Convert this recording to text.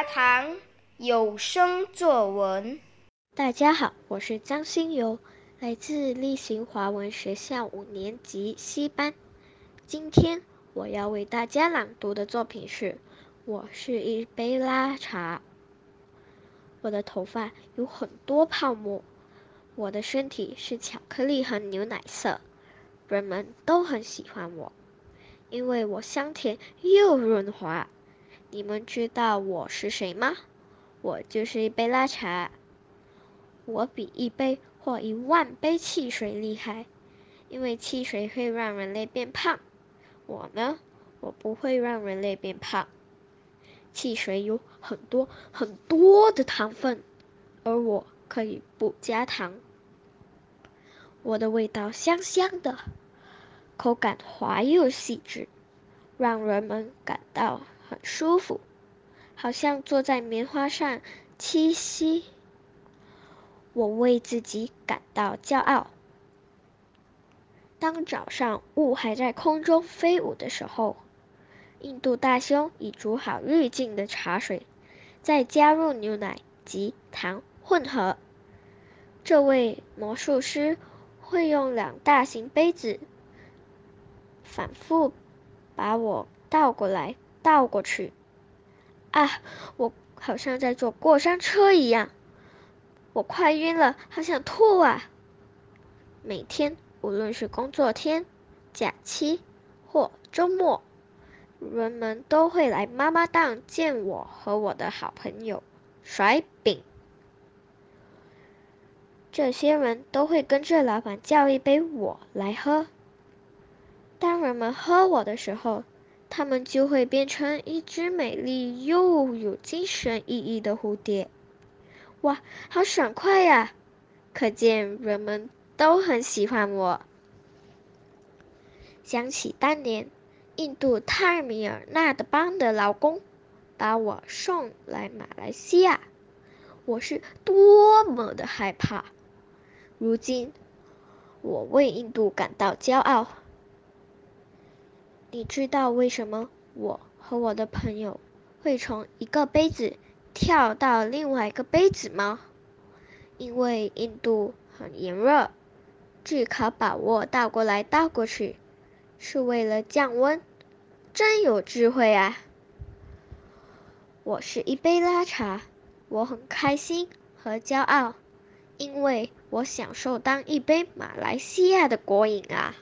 杂谈有声作文。大家好，我是张新游，来自立行华文学校五年级 C 班。今天我要为大家朗读的作品是《我是一杯拉茶》。我的头发有很多泡沫，我的身体是巧克力和牛奶色，人们都很喜欢我，因为我香甜又润滑。你们知道我是谁吗？我就是一杯拉茶。我比一杯或一万杯汽水厉害，因为汽水会让人类变胖。我呢，我不会让人类变胖。汽水有很多很多的糖分，而我可以不加糖。我的味道香香的，口感滑又细致，让人们感到。很舒服，好像坐在棉花上栖息。我为自己感到骄傲。当早上雾还在空中飞舞的时候，印度大兄已煮好滤镜的茶水，再加入牛奶及糖混合。这位魔术师会用两大型杯子反复把我倒过来。倒过去，啊！我好像在坐过山车一样，我快晕了，好想吐啊！每天，无论是工作天、假期或周末，人们都会来妈妈档见我和我的好朋友甩饼。这些人都会跟着老板叫一杯我来喝。当人们喝我的时候，它们就会变成一只美丽又有精神意义的蝴蝶。哇，好爽快呀！可见人们都很喜欢我。想起当年印度泰米尔纳德邦的老公把我送来马来西亚，我是多么的害怕。如今，我为印度感到骄傲。你知道为什么我和我的朋友会从一个杯子跳到另外一个杯子吗？因为印度很炎热，只可把握倒过来倒过去，是为了降温。真有智慧啊！我是一杯拉茶，我很开心和骄傲，因为我享受当一杯马来西亚的国饮啊。